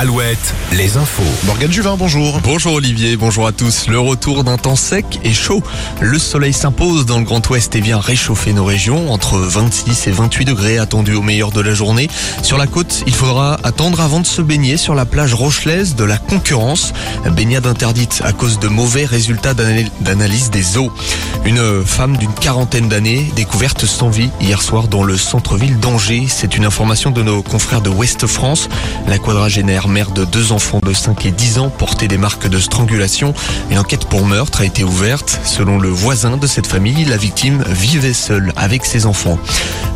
Alouette, les infos. Morgane Juvin, bonjour. Bonjour Olivier, bonjour à tous. Le retour d'un temps sec et chaud. Le soleil s'impose dans le Grand Ouest et vient réchauffer nos régions. Entre 26 et 28 degrés attendus au meilleur de la journée. Sur la côte, il faudra attendre avant de se baigner sur la plage rochelaise de la concurrence. Baignade interdite à cause de mauvais résultats d'analyse des eaux. Une femme d'une quarantaine d'années découverte sans vie hier soir dans le centre-ville d'Angers. C'est une information de nos confrères de Ouest France. La quadragénaire mère de deux enfants de 5 et 10 ans, portait des marques de strangulation. Une enquête pour meurtre a été ouverte. Selon le voisin de cette famille, la victime vivait seule avec ses enfants.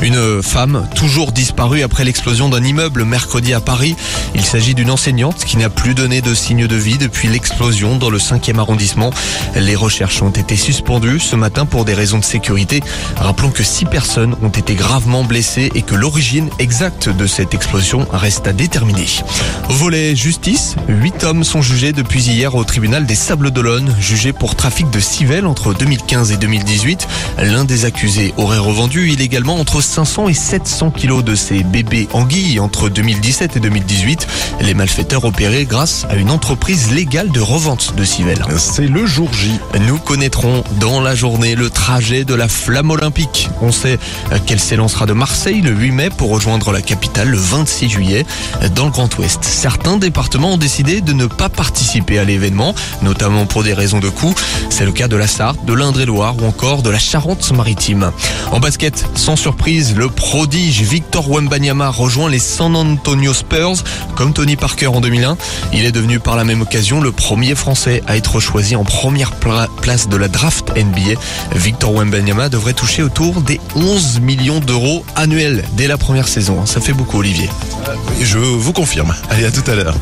Une femme toujours disparue après l'explosion d'un immeuble mercredi à Paris. Il s'agit d'une enseignante qui n'a plus donné de signe de vie depuis l'explosion dans le 5e arrondissement. Les recherches ont été suspendues ce matin pour des raisons de sécurité. Rappelons que six personnes ont été gravement blessées et que l'origine exacte de cette explosion reste à déterminer. Volet justice, huit hommes sont jugés depuis hier au tribunal des Sables d'Olonne, jugés pour trafic de civelles entre 2015 et 2018. L'un des accusés aurait revendu illégalement entre 500 et 700 kilos de ses bébés anguilles entre 2017 et 2018. Les malfaiteurs opéraient grâce à une entreprise légale de revente de civelles. C'est le jour J. Nous connaîtrons dans la journée le trajet de la flamme olympique. On sait qu'elle s'élancera de Marseille le 8 mai pour rejoindre la capitale le 26 juillet dans le Grand Ouest certains départements ont décidé de ne pas participer à l'événement, notamment pour des raisons de coût. C'est le cas de la Sarthe, de l'Indre-et-Loire ou encore de la Charente-Maritime. En basket, sans surprise, le prodige Victor Wembanyama rejoint les San Antonio Spurs, comme Tony Parker en 2001. Il est devenu par la même occasion le premier Français à être choisi en première place de la draft NBA. Victor Wembanyama devrait toucher autour des 11 millions d'euros annuels dès la première saison. Ça fait beaucoup, Olivier. Je vous confirme. Allez, à tout à l'heure.